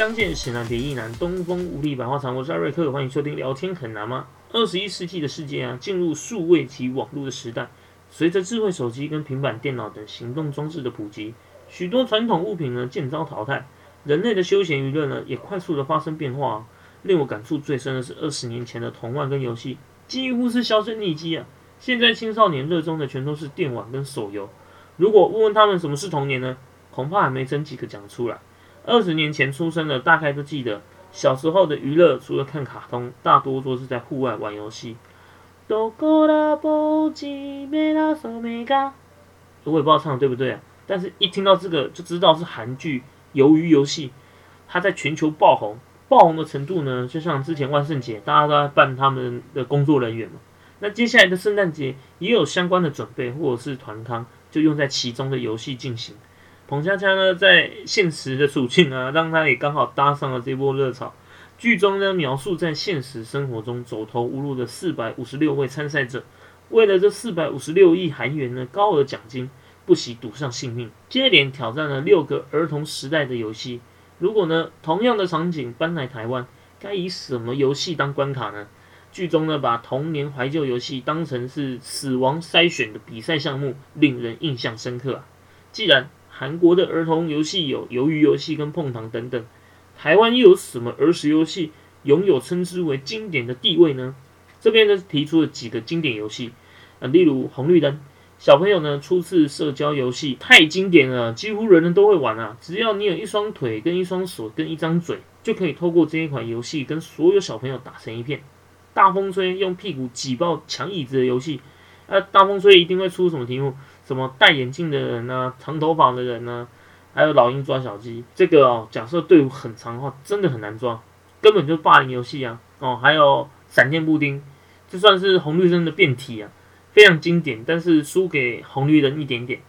相见时难别亦难，东风无力百花残。我是艾瑞克，欢迎收听聊天很难吗？二十一世纪的世界啊，进入数位及网络的时代。随着智慧手机跟平板电脑等行动装置的普及，许多传统物品呢渐遭淘汰，人类的休闲娱乐呢也快速的发生变化。令我感触最深的是二十年前的童玩跟游戏，几乎是销声匿迹啊。现在青少年热衷的全都是电玩跟手游。如果问问他们什么是童年呢？恐怕还没真几个讲出来。二十年前出生的，大概都记得小时候的娱乐，除了看卡通，大多都是在户外玩游戏。我也不知道唱的对不对啊，但是一听到这个就知道是韩剧《鱿鱼游戏》，它在全球爆红，爆红的程度呢，就像之前万圣节，大家都在扮他们的工作人员嘛。那接下来的圣诞节也有相关的准备，或者是团康，就用在其中的游戏进行。彭佳佳呢，在现实的处境啊，让他也刚好搭上了这波热潮。剧中呢，描述在现实生活中走投无路的四百五十六位参赛者，为了这四百五十六亿韩元的高额奖金，不惜赌上性命，接连挑战了六个儿童时代的游戏。如果呢，同样的场景搬来台湾，该以什么游戏当关卡呢？剧中呢，把童年怀旧游戏当成是死亡筛选的比赛项目，令人印象深刻啊！既然韩国的儿童游戏有鱿鱼游戏跟碰糖等等，台湾又有什么儿时游戏拥有称之为经典的地位呢？这边呢提出了几个经典游戏啊，例如红绿灯，小朋友呢初次社交游戏太经典了，几乎人人都会玩啊！只要你有一双腿跟一双手跟一张嘴，就可以透过这一款游戏跟所有小朋友打成一片。大风吹用屁股挤爆抢椅子的游戏，呃，大风吹一定会出什么题目？什么戴眼镜的人呢？长头发的人呢？还有老鹰抓小鸡，这个哦，假设队伍很长的话，真的很难抓，根本就霸凌游戏啊！哦，还有闪电布丁，这算是红绿灯的变体啊，非常经典，但是输给红绿灯一点点。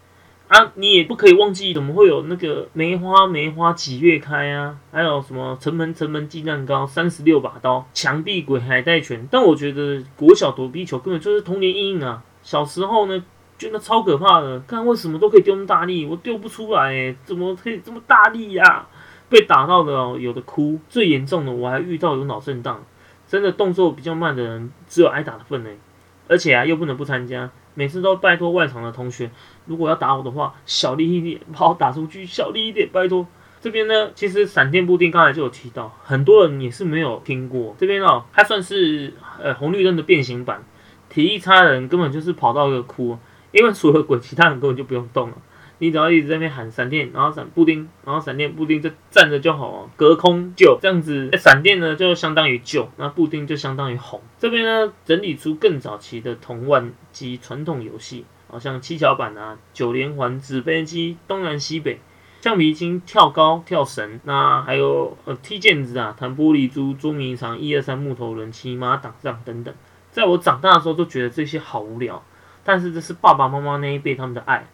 啊，你也不可以忘记，怎么会有那个梅花梅花几月开啊？还有什么城门城门鸡蛋糕，三十六把刀，墙壁鬼海带拳。但我觉得国小躲避球根本就是童年阴影啊！小时候呢，觉得超可怕的，看为什么都可以丢那么大力，我丢不出来，怎么可以这么大力呀？被打到的，有的哭，最严重的我还遇到有脑震荡，真的动作比较慢的人，只有挨打的份呢。而且啊，又不能不参加。每次都拜托外场的同学，如果要打我的话，小力一点，把我打出去，小力一点，拜托。这边呢，其实闪电布丁刚才就有提到，很多人也是没有听过。这边哦，它算是呃红绿灯的变形版，体力差的人根本就是跑到一个哭，因为除了鬼，其他人根本就不用动了。你只要一直在那边喊闪电，然后闪布丁，然后闪电布丁就站着就好，隔空救这样子。闪电呢就相当于救，那布丁就相当于哄。这边呢整理出更早期的童玩及传统游戏，好像七巧板啊、九连环、纸飞机、东南西北、橡皮筋、跳高、跳绳，那还有呃踢毽子啊、弹玻璃珠、捉迷藏、一二三木头人、骑马打仗等等。在我长大的时候都觉得这些好无聊，但是这是爸爸妈妈那一辈他们的爱。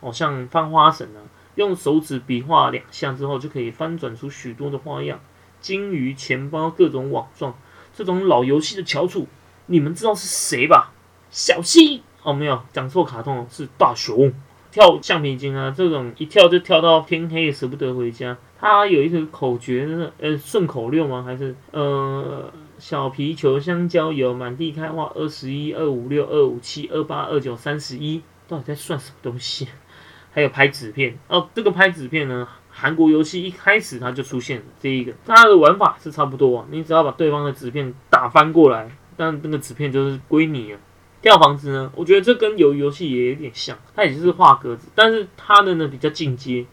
好像翻花绳啊，用手指比划两下之后，就可以翻转出许多的花样。金鱼、钱包、各种网状，这种老游戏的翘楚，你们知道是谁吧？小溪哦，没有讲错，卡通是大熊。跳橡皮筋啊，这种一跳就跳到天黑，舍不得回家。它有一个口诀，呃，顺口溜吗？还是呃，小皮球、香蕉油、满地开花，二十一、二五六、二五七、二八、二九、三十一，到底在算什么东西？还有拍纸片哦，这个拍纸片呢，韩国游戏一开始它就出现了这一个，它的玩法是差不多，你只要把对方的纸片打翻过来，但那个纸片就是归你了。跳房子呢，我觉得这跟游游戏也有点像，它也是画格子，但是它的呢比较进阶。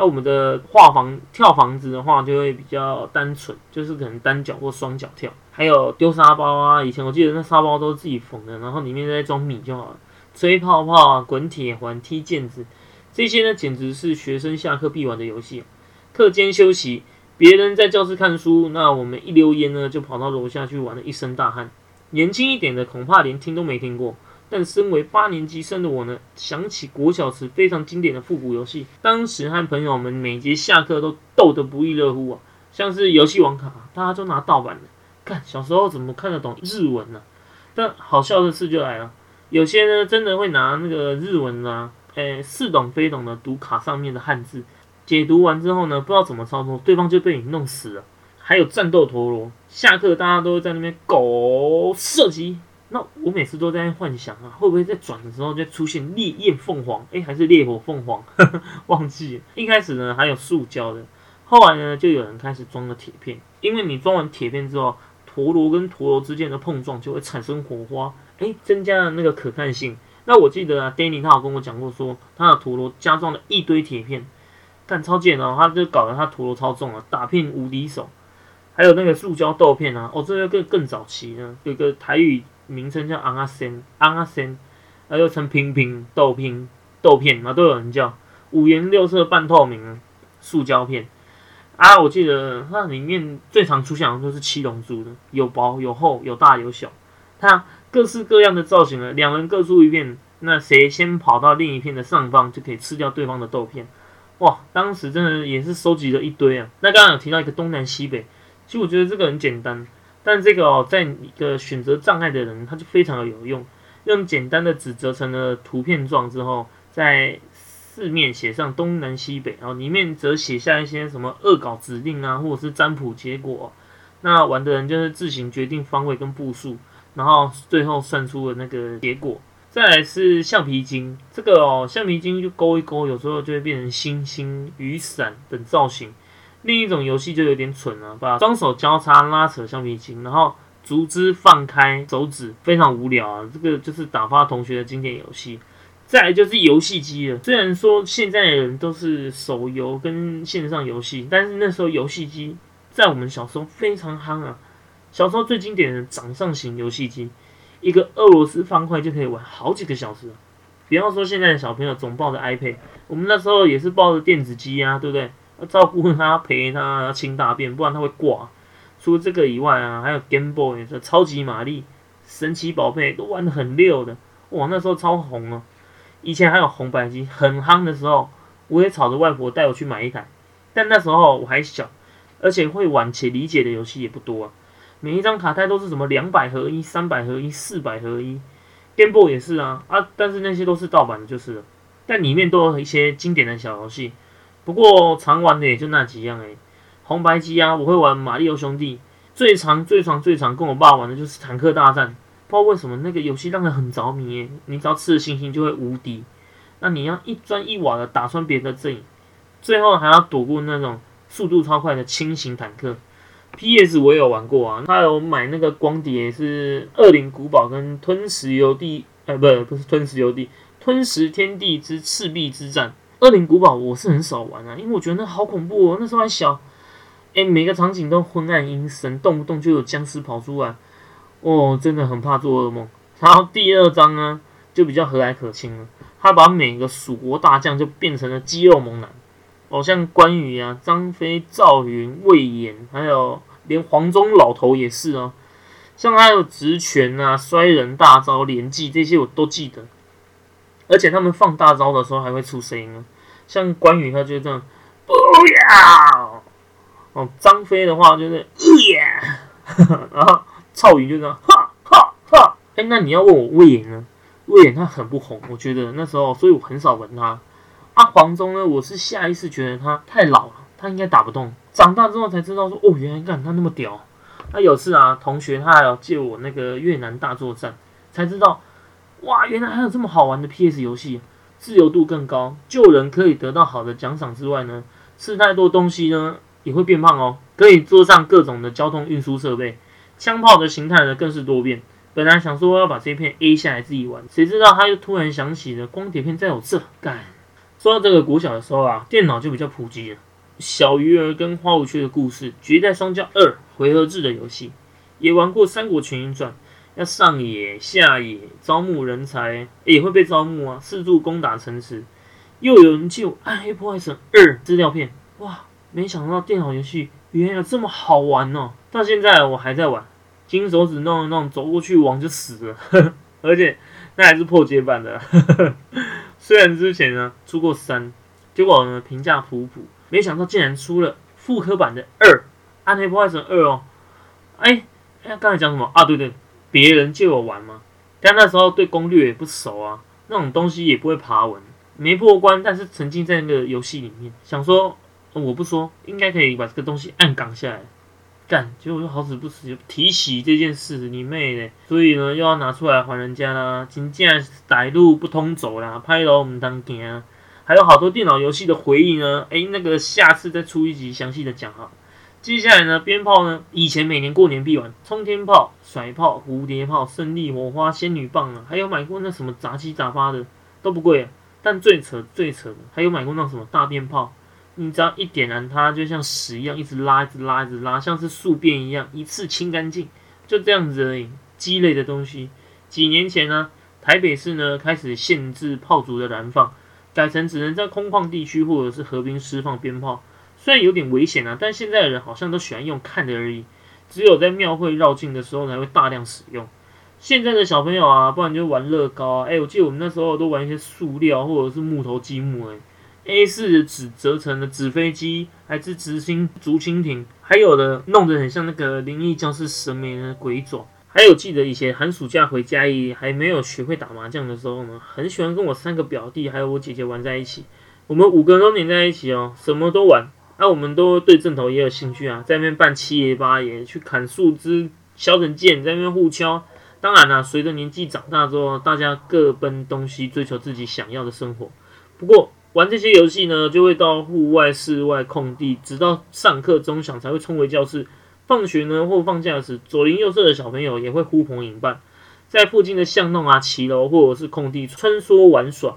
那我们的画房跳房子的话，就会比较单纯，就是可能单脚或双脚跳。还有丢沙包啊，以前我记得那沙包都是自己缝的，然后里面再装米就好了。吹泡泡啊，滚铁环，踢毽子。这些呢，简直是学生下课必玩的游戏。课间休息，别人在教室看书，那我们一溜烟呢，就跑到楼下去玩了一身大汗。年轻一点的恐怕连听都没听过，但身为八年级生的我呢，想起国小时非常经典的复古游戏，当时和朋友们每节下课都斗得不亦乐乎啊。像是游戏王卡，大家都拿盗版的，看小时候怎么看得懂日文呢？但好笑的事就来了，有些呢真的会拿那个日文啊。诶，似懂非懂的读卡上面的汉字，解读完之后呢，不知道怎么操作，对方就被你弄死了。还有战斗陀螺，下课大家都会在那边狗射击。那我每次都在幻想啊，会不会在转的时候就出现烈焰凤凰？哎，还是烈火凤凰？忘记了。一开始呢还有塑胶的，后来呢就有人开始装了铁片。因为你装完铁片之后，陀螺跟陀螺之间的碰撞就会产生火花，哎，增加了那个可看性。那我记得啊，Danny 他有跟我讲过，说他的陀螺加装了一堆铁片，但超贱哦，他就搞得他陀螺超重啊，打片无敌手。还有那个塑胶豆片啊，哦，这个更更早期呢，有个台语。名称叫昂阿森，昂阿森，还又称平平豆片、豆片啊，都有人叫五颜六色半透明塑胶片啊。我记得它里面最常出现的就是七龙珠的，有薄有厚，有大有小，它各式各样的造型呢。两人各出一片，那谁先跑到另一片的上方，就可以吃掉对方的豆片。哇，当时真的也是收集了一堆啊。那刚刚有提到一个东南西北，其实我觉得这个很简单。但这个哦，在一个选择障碍的人，他就非常的有用。用简单的纸折成了图片状之后，在四面写上东南西北，然后里面则写下一些什么恶搞指令啊，或者是占卜结果。那玩的人就是自行决定方位跟步数，然后最后算出了那个结果。再来是橡皮筋，这个哦，橡皮筋就勾一勾，有时候就会变成星星、雨伞等造型。另一种游戏就有点蠢了，把双手交叉拉扯橡皮筋，然后竹枝放开手指，非常无聊啊！这个就是打发同学的经典游戏。再来就是游戏机了，虽然说现在的人都是手游跟线上游戏，但是那时候游戏机在我们小时候非常夯啊。小时候最经典的掌上型游戏机，一个俄罗斯方块就可以玩好几个小时。比方说现在的小朋友总抱着 iPad，我们那时候也是抱着电子机啊，对不对？照顾他，陪他，清大便，不然他会挂。除了这个以外啊，还有 Game Boy 的超级玛丽、神奇宝贝都玩的很溜的。哇，那时候超红啊！以前还有红白机很夯的时候，我也吵着外婆带我去买一台。但那时候我还小，而且会玩且理解的游戏也不多啊。每一张卡带都是什么两百合一、三百合一、四百合一，Game Boy 也是啊啊！但是那些都是盗版的，就是了。但里面都有一些经典的小游戏。不过常玩的也就那几样哎，红白机啊，我会玩《马里奥兄弟》，最常、最常、最常跟我爸玩的就是《坦克大战》。不知道为什么那个游戏让人很着迷，你只要吃了星星就会无敌。那你要一砖一瓦的打穿别人的阵营，最后还要躲过那种速度超快的轻型坦克。P.S. 我也有玩过啊，他有买那个光碟是《恶灵古堡》跟《吞食游地》，呃，不，不是《吞食游地》，《吞食天地之赤壁之战》。恶灵古堡我是很少玩啊，因为我觉得那好恐怖哦。那时候还小，哎，每个场景都昏暗阴森，动不动就有僵尸跑出来，哦，真的很怕做噩梦。然后第二章呢，就比较和蔼可亲了，他把每个蜀国大将就变成了肌肉猛男，哦，像关羽啊、张飞、赵云、魏延，还有连黄忠老头也是哦，像他有直拳啊、摔人大招、连击这些我都记得。而且他们放大招的时候还会出声音啊，像关羽他就这样，不要哦，张飞的话就是耶，然后赵云就这样哈哈哈。哎，那你要问我魏延呢？魏延他很不红，我觉得那时候，所以我很少闻他。啊，黄忠呢，我是下意识觉得他太老了，他应该打不动。长大之后才知道说，哦，原来干他那么屌。那有次啊，同学他还要借我那个越南大作战，才知道。哇，原来还有这么好玩的 PS 游戏，自由度更高，救人可以得到好的奖赏之外呢，吃太多东西呢也会变胖哦。可以坐上各种的交通运输设备，枪炮的形态呢更是多变。本来想说要把这片 A 下来自己玩，谁知道他又突然想起了光碟片在我这干。说到这个国小的时候啊，电脑就比较普及了，小鱼儿跟花无缺的故事，绝代双骄二回合制的游戏，也玩过三国群英传。要上野下野招募人才，也会被招募啊！四处攻打城池，又有人救《暗黑破坏神二》资料片，哇！没想到电脑游戏原来这么好玩哦！到现在我还在玩，金手指弄一弄，走过去王就死了，呵 呵而且那还是破解版的。呵 呵虽然之前呢出过三，结果呢评价普普，没想到竟然出了复刻版的二《暗黑破坏神二》哦！哎哎，刚才讲什么啊？对对。别人借我玩吗？但那时候对攻略也不熟啊，那种东西也不会爬文，没破关，但是沉浸在那个游戏里面，想说我不说，应该可以把这个东西按岗下来。干，结果又好死不死提起这件事，你妹嘞！所以呢，又要拿出来还人家啦。真正歹路不通走啦，拍楼唔当行。还有好多电脑游戏的回忆呢，诶，那个下次再出一集详细的讲哈。接下来呢，鞭炮呢，以前每年过年必玩，冲天炮、甩炮、蝴蝶炮、胜利火花、仙女棒啊，还有买过那什么杂七杂八的都不贵，但最扯最扯的，还有买过那什么大鞭炮。你只要一点燃它，就像屎一样，一直拉，一直拉，一直拉，像是宿便一样，一次清干净，就这样子而已。鸡肋的东西。几年前呢，台北市呢开始限制炮竹的燃放，改成只能在空旷地区或者是河边释放鞭炮。虽然有点危险啊，但现在的人好像都喜欢用看的而已。只有在庙会绕境的时候才会大量使用。现在的小朋友啊，不然就玩乐高啊。哎，我记得我们那时候都玩一些塑料或者是木头积木哎。A 四纸折成的纸飞机，还是直升竹蜻蜓，还有的弄得很像那个灵异教室神明的鬼爪。还有记得以前寒暑假回家也还没有学会打麻将的时候呢，很喜欢跟我三个表弟还有我姐姐玩在一起。我们五个人都黏在一起哦，什么都玩。那我们都对正头也有兴趣啊，在那边扮七爷八爷，去砍树枝、削成剑，在那边互敲。当然啦，随着年纪长大之后，大家各奔东西，追求自己想要的生活。不过，玩这些游戏呢，就会到户外、室外空地，直到上课钟响才会冲回教室。放学呢或放假时，左邻右舍的小朋友也会呼朋引伴，在附近的巷弄啊、骑楼或者是空地穿梭玩耍。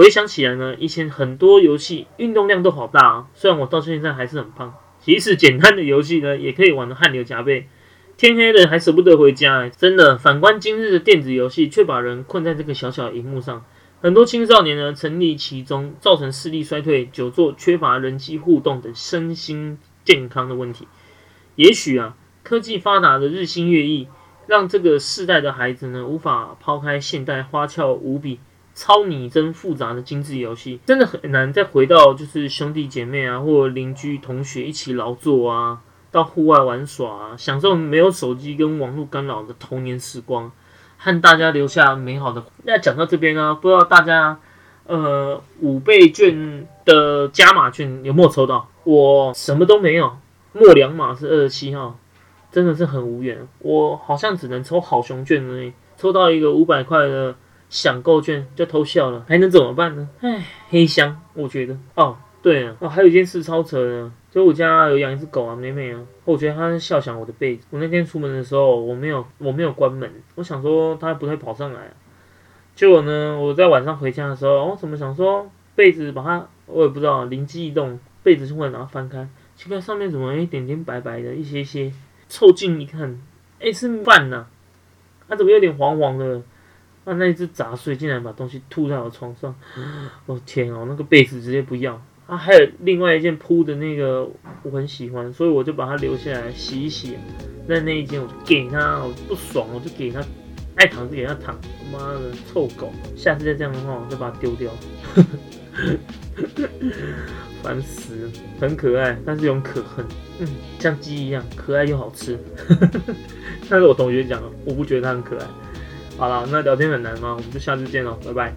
回想起来呢，以前很多游戏运动量都好大啊。虽然我到现在还是很胖，即使简单的游戏呢，也可以玩得汗流浃背。天黑了还舍不得回家，真的。反观今日的电子游戏，却把人困在这个小小荧幕上。很多青少年呢沉溺其中，造成视力衰退、久坐、缺乏人际互动等身心健康的问题。也许啊，科技发达的日新月异，让这个世代的孩子呢无法抛开现代花俏无比、超拟真复杂的精致游戏，真的很难再回到就是兄弟姐妹啊或邻居同学一起劳作啊，到户外玩耍啊，享受没有手机跟网络干扰的童年时光。和大家留下美好的。那讲到这边呢，不知道大家呃五倍券的加码券有没有抽到？我什么都没有，末两码是二十七号，真的是很无缘。我好像只能抽好熊券而已，抽到一个五百块的享购券就偷笑了，还能怎么办呢？唉，黑箱，我觉得哦。对啊，哦，还有一件事超扯的，就我家有养一只狗啊，美美啊，我觉得它是笑响我的被子。我那天出门的时候，我没有我没有关门，我想说它不会跑上来。结果呢，我在晚上回家的时候，我怎么想说被子把它，我也不知道灵机一动，被子就会然后翻开，奇怪上面怎么一点点白白的，一些些，凑近一看，哎是饭呐，它怎么有点黄黄的？那那只杂碎竟然把东西吐在我床上，我天哦，那个被子直接不要。啊，还有另外一件铺的那个，我很喜欢，所以我就把它留下来洗一洗。那那一件我就给他，我不爽我就给他，爱躺就给他躺。妈的，臭狗！下次再这样的话，我就把它丢掉。烦死，很可爱，但是有可恨。嗯，像鸡一样可爱又好吃。但 是我同学讲，我不觉得它很可爱。好了，那聊天很难吗？我们就下次见喽，拜拜。